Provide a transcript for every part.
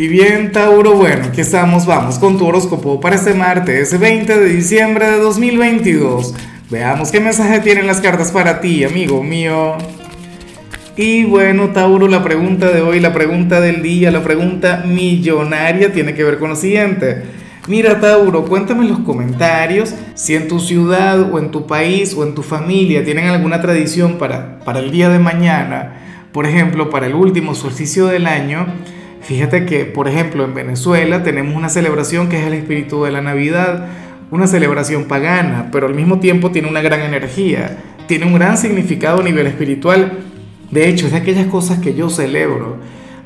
Y bien, Tauro, bueno, aquí estamos, vamos con tu horóscopo para este martes, 20 de diciembre de 2022. Veamos qué mensaje tienen las cartas para ti, amigo mío. Y bueno, Tauro, la pregunta de hoy, la pregunta del día, la pregunta millonaria tiene que ver con lo siguiente. Mira, Tauro, cuéntame en los comentarios si en tu ciudad o en tu país o en tu familia tienen alguna tradición para, para el día de mañana, por ejemplo, para el último solsticio del año Fíjate que, por ejemplo, en Venezuela tenemos una celebración que es el espíritu de la Navidad, una celebración pagana, pero al mismo tiempo tiene una gran energía, tiene un gran significado a nivel espiritual. De hecho, es de aquellas cosas que yo celebro.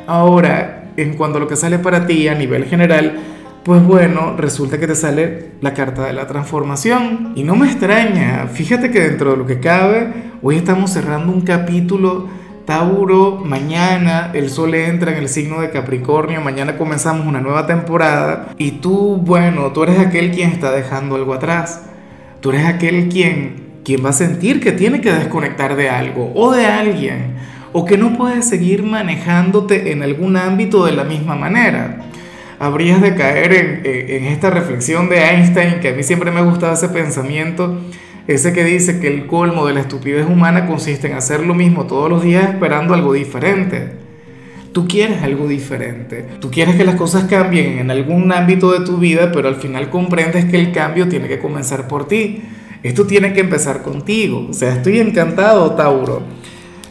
Ahora, en cuanto a lo que sale para ti a nivel general, pues bueno, resulta que te sale la carta de la transformación. Y no me extraña, fíjate que dentro de lo que cabe, hoy estamos cerrando un capítulo Tauro, mañana el sol entra en el signo de Capricornio, mañana comenzamos una nueva temporada y tú, bueno, tú eres aquel quien está dejando algo atrás. Tú eres aquel quien, quien va a sentir que tiene que desconectar de algo o de alguien o que no puede seguir manejándote en algún ámbito de la misma manera. Habrías de caer en, en esta reflexión de Einstein, que a mí siempre me ha gustado ese pensamiento ese que dice que el colmo de la estupidez humana consiste en hacer lo mismo todos los días esperando algo diferente. Tú quieres algo diferente. Tú quieres que las cosas cambien en algún ámbito de tu vida, pero al final comprendes que el cambio tiene que comenzar por ti. Esto tiene que empezar contigo. O sea, estoy encantado, Tauro.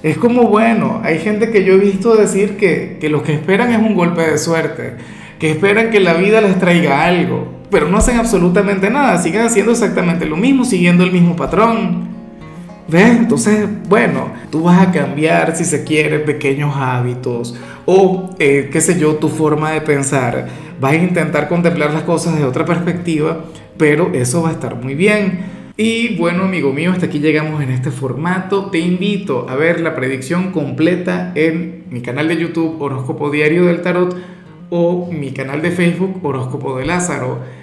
Es como, bueno, hay gente que yo he visto decir que, que lo que esperan es un golpe de suerte, que esperan que la vida les traiga algo pero no hacen absolutamente nada, siguen haciendo exactamente lo mismo, siguiendo el mismo patrón. ¿Ves? Entonces, bueno, tú vas a cambiar, si se quiere, pequeños hábitos o, eh, qué sé yo, tu forma de pensar. Vas a intentar contemplar las cosas de otra perspectiva, pero eso va a estar muy bien. Y bueno, amigo mío, hasta aquí llegamos en este formato. Te invito a ver la predicción completa en mi canal de YouTube Horóscopo Diario del Tarot o mi canal de Facebook Horóscopo de Lázaro.